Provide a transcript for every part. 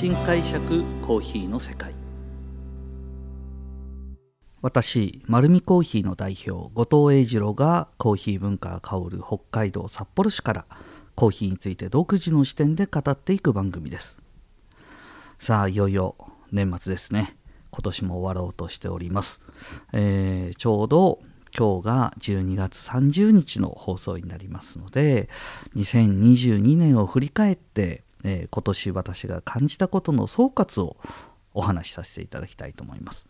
新解釈コーヒーの世界。私丸るコーヒーの代表後藤英二郎がコーヒー文化が香る北海道札幌市からコーヒーについて独自の視点で語っていく番組です。さあいよいよ年末ですね。今年も終わろうとしております、えー、ちょうど今日が12月30日の放送になりますので2022年を振り返って、えー、今年私が感じたことの総括をお話しさせていただきたいと思います。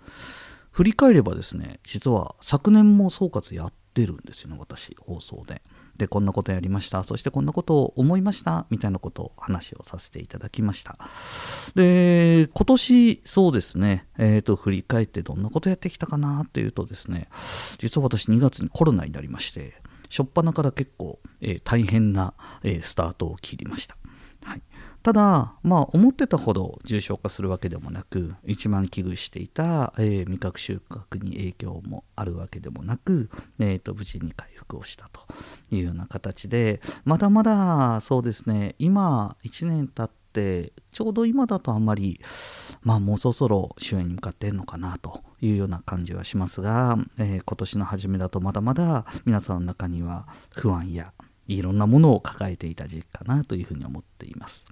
振り返ればですね実は昨年も総括やってるんですよね私放送で。でこんなことやりましたそしてこんなことを思いましたみたいなことを話をさせていただきました。で今年そうですねえっ、ー、と振り返ってどんなことやってきたかなっていうとですね実は私2月にコロナになりまして初っ端から結構、えー、大変な、えー、スタートを切りました。ただ、まあ、思ってたほど重症化するわけでもなく一番危惧していた、えー、味覚収穫に影響もあるわけでもなく、えーと、無事に回復をしたというような形でまだまだそうですね今1年経ってちょうど今だとあんまりまあもうそろそろ終焉に向かってんのかなというような感じはしますが、えー、今年の初めだとまだまだ皆さんの中には不安やいろんなものを抱えていた時期かなというふうに思っています。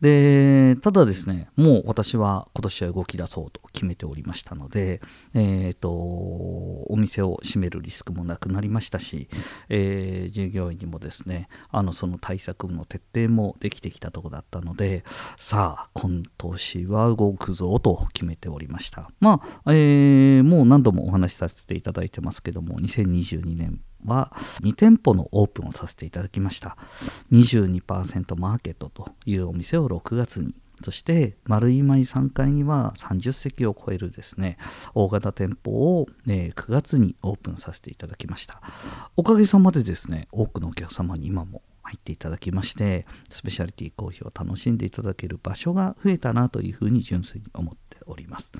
でただですねもう私は今年は動き出そうと決めておりましたので、えーと、お店を閉めるリスクもなくなりましたし、えー、従業員にもですねあのその対策の徹底もできてきたところだったのでさあ今年は動くぞと決めておりました。まあ、えー、もう何度もお話しさせていただいてますけども2022年は2店舗のオープンをさせていただきました。22%マーケットというお店を6月に。そして丸い舞3階には30席を超えるですね大型店舗を、え9月にオープンさせていただきました。おかげさまでですね多くのお客様に今も入っていただきましてスペシャリティコーヒーを楽しんでいただける場所が増えたなというふうに純粋に思っております。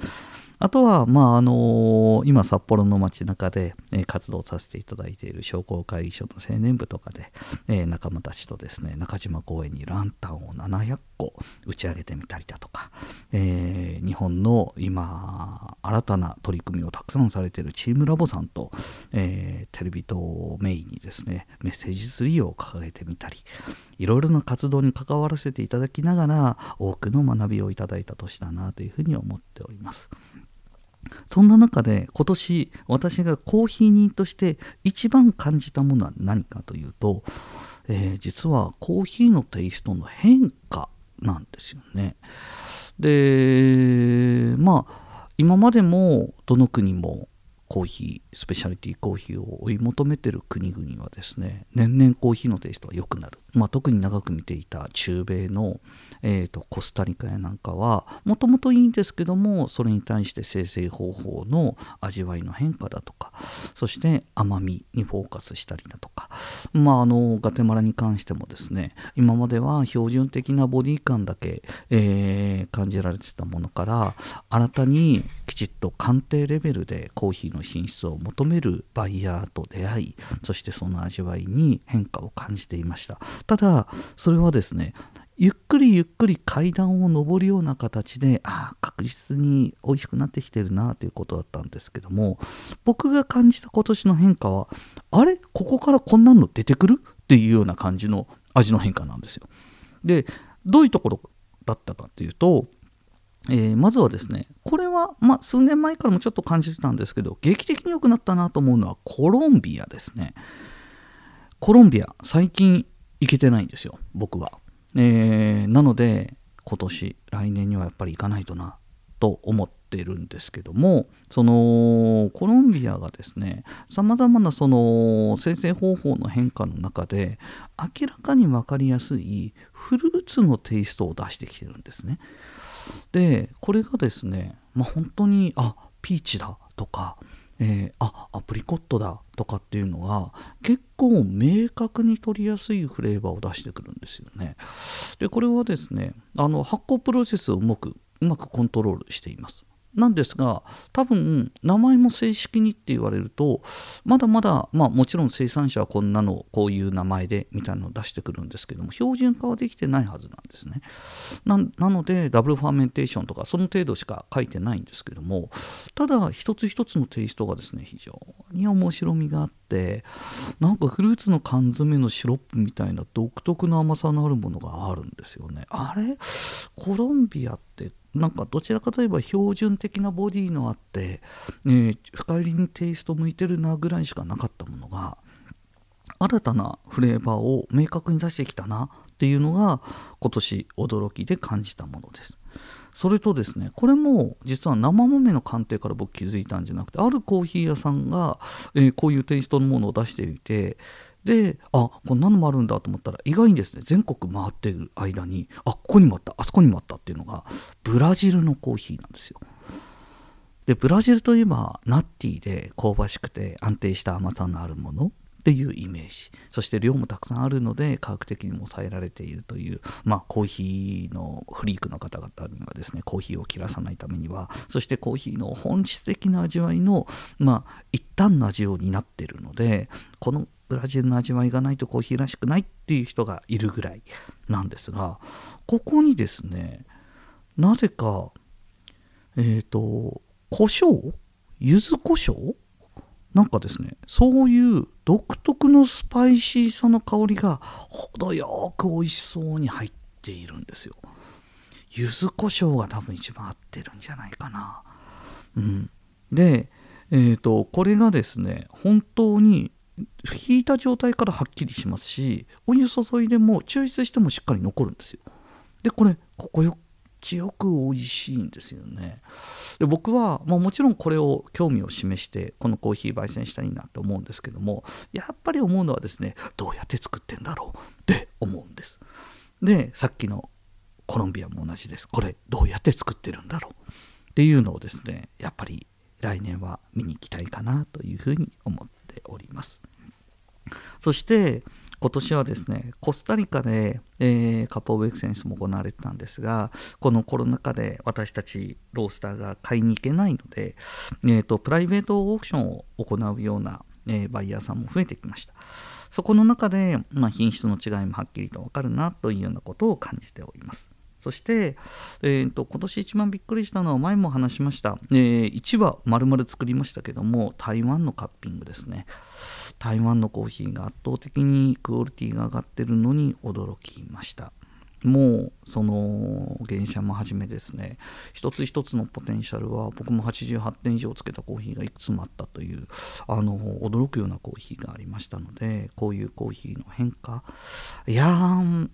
あとは、まああの、今札幌の街中で、え、活動させていただいている商工会議所の青年部とかで、え、仲間たちとですね中島公園にランタンを700個打ち上げてみたりだとか、え日本の今新たな取り組みをたくさんされているチームラボさんと、えテレビ塔メインにですねメッセージツリーを掲げてみたりいろいろな活動に関わらせていただきながら多くの学びをいただいた年だなというふうに思っております。そんな中で今年私がコーヒー人として一番感じたものは何かというと、えー、実はコーヒーのテイストの変化なんですよね。でまあ今までもどの国もコーヒースペシャリティコーヒーを追い求めてる国々はですね年々コーヒーのテイストは良くなる、まあ、特に長く見ていた中米の、えーと、コスタリカやなんかはもともといいんですけどもそれに対して生成方法の味わいの変化だとかそして甘みにフォーカスしたりだとか。まああのガテマラに関してもですね今までは標準的なボディ感だけ、えー、感じられてたものから新たにきちっと鑑定レベルでコーヒーの品質を求めるバイヤーと出会いそしてその味わいに変化を感じていました。ただそれはですねゆっくりゆっくり階段を上るような形でああ確実に美味しくなってきてるなということだったんですけども僕が感じた今年の変化はあれ？ここからこんなの出てくる？っていうような感じの味の変化なんですよ。でどういうところだったかっていうとえー、まずはですね、これは、まあ、数年前からもちょっと感じてたんですけど、劇的に良くなったなと思うのはコロンビアですね。コロンビア、最近行けてないんですよ、僕は。えー、なので、今年、来年にはやっぱり行かないとな、と思ってるんですけども、そのコロンビアがですね、さまざまなその生成方法の変化の中で、明らかに分かりやすいフルーツのテイストを出してきてるんですね。でこれがですね、まあ、本当にあピーチだとか、えー、あアプリコットだとかっていうのが結構明確に取りやすいフレーバーを出してくるんですよね。でこれはですねあの発酵プロセスをうまくうまくコントロールしています。なんですが多分名前も正式にって言われるとまだまだまあもちろん生産者はこんなのこういう名前でみたいなのを出してくるんですけども標準化はできてないはずなんですね。なので double fermentation とかその程度しか書いてないんですけどもただ一つ一つのテイストがですね非常に面白みがあってなんかフルーツの缶詰のシロップみたいな独特の甘さのあるものがあるんですよね。あれ？コロンビアってなんかどちらかといえば標準的なボディのあって、ね、深入りにテイスト向いてるなぐらいしかなかったものが新たなフレーバーを明確に出してきたなっていうのが今年驚きで感じたものです。それとですねこれも実は生豆の鑑定から僕気づいたんじゃなくてあるコーヒー屋さんが、えー、こういうテイストのものを出していてであこんなのもあるんだと思ったら意外にですね全国回っている間にあここにもあったあそこにもあったっていうのがブラジルのコーヒーなんですよ。でブラジルといえばナッティで香ばしくて安定した甘さのあるものっていうイメージそして量もたくさんあるので科学的にも抑えられているという、まあ、コーヒーのフリークの方々にはですねコーヒーを切らさないためにはそしてコーヒーの本質的な味わいの、まあ、一旦の味を担っているのでこのブラジルの味わいがないとコーヒーらしくないっていう人がいるぐらいなんですがここにですねなぜかえっ、ー、と胡椒？柚子胡椒？なんかですねそういう独特のスパイシーさの香りが程よく美味しそうに入っているんですよ。柚子胡椒が多分一番合ってるんじゃないかな。うん。でえーとこれがですね本当に引いた状態からはっきりしますしお湯注いでも抽出してもしっかり残るんですよ。でこれ心地よく美味しいんですよね。で僕は、まあ、もちろんこれを興味を示してこのコーヒー焙煎したいなと思うんですけどもやっぱり思うのはですねどうやって作ってんだろうって思うんです。でさっきのコロンビアも同じです。これどうやって作ってるんだろう。っていうのをですねやっぱり来年は見に行きたいかなというふうに思っております。そして今年はですねコスタリカで、えー、カポーベクセンスも行われてたんですがこのコロナ禍で私たちロースターが買いに行けないので、えーと、プライベートオークションを行うような、えー、バイヤーさんも増えてきました。そこの中で、まあ、品質の違いもはっきりと分かるなというようなことを感じております。そして、えーと、今年一番びっくりしたのは前も話しました、えー、1話丸々作りましたけども台湾のカッピングですね。台湾のコーヒーが圧倒的にクオリティが上がってるのに驚きました。もうその原車もはじめですね。一つ一つのポテンシャルは僕も88点以上つけたコーヒーがいくつもあったというあの驚くようなコーヒーがありましたのでこういうコーヒーの変化。いやー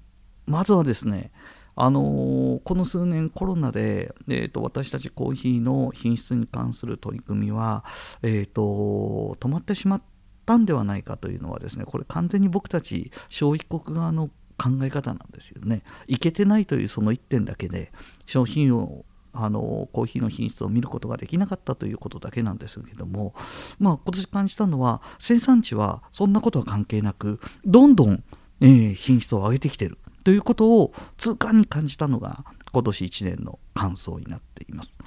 まずはですねあのー、この数年コロナで、えーと、私たちコーヒーの品質に関する取り組みは、えーと、止まってしまったんではないかというのはですねこれ完全に僕たち消費国側の考え方なんですよね。いけてないというその1点だけで商品をあのコーヒーの品質を見ることができなかったということだけなんですけども、まあ、今年感じたのは生産地はそんなことは関係なくどんどん、えー、品質を上げてきてるということを痛感に感じたのが今年1年の感想になっています。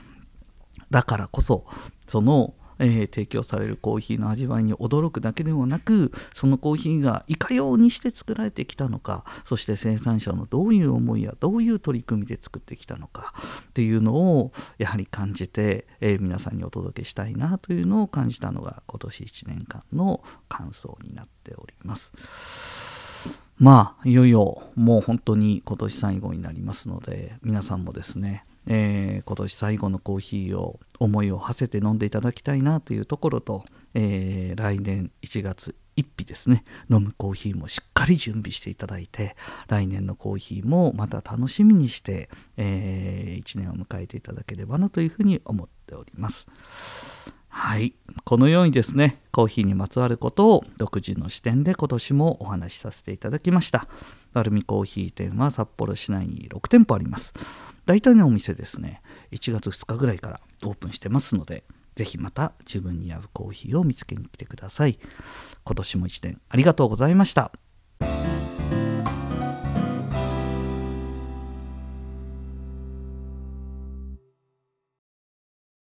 だからこそそのえー、提供されるコーヒーの味わいに驚くだけではなくそのコーヒーがいかようにして作られてきたのかそして生産者のどういう思いやどういう取り組みで作ってきたのかっていうのをやはり感じて、えー、皆さんにお届けしたいなというのを感じたのが今年1年間の感想になっております。まあいよいよもう本当に今年最後になりますので皆さんもですね、えー、今年最後のコーヒーを思いを馳せて飲んでいただきたいなというところと、えー、来年1月1日ですね飲むコーヒーもしっかり準備していただいて来年のコーヒーもまた楽しみにして、えー、1年を迎えていただければなというふうに思っております。はい。このようにですねコーヒーにまつわることを独自の視点で今年もお話しさせていただきました。バルミコーヒー店は札幌市内に6店舗あります。大体のお店ですね。1月2日ぐらいからオープンしてますのでぜひまた自分に合うコーヒーを見つけに来てください。今年も1年ありがとうございました。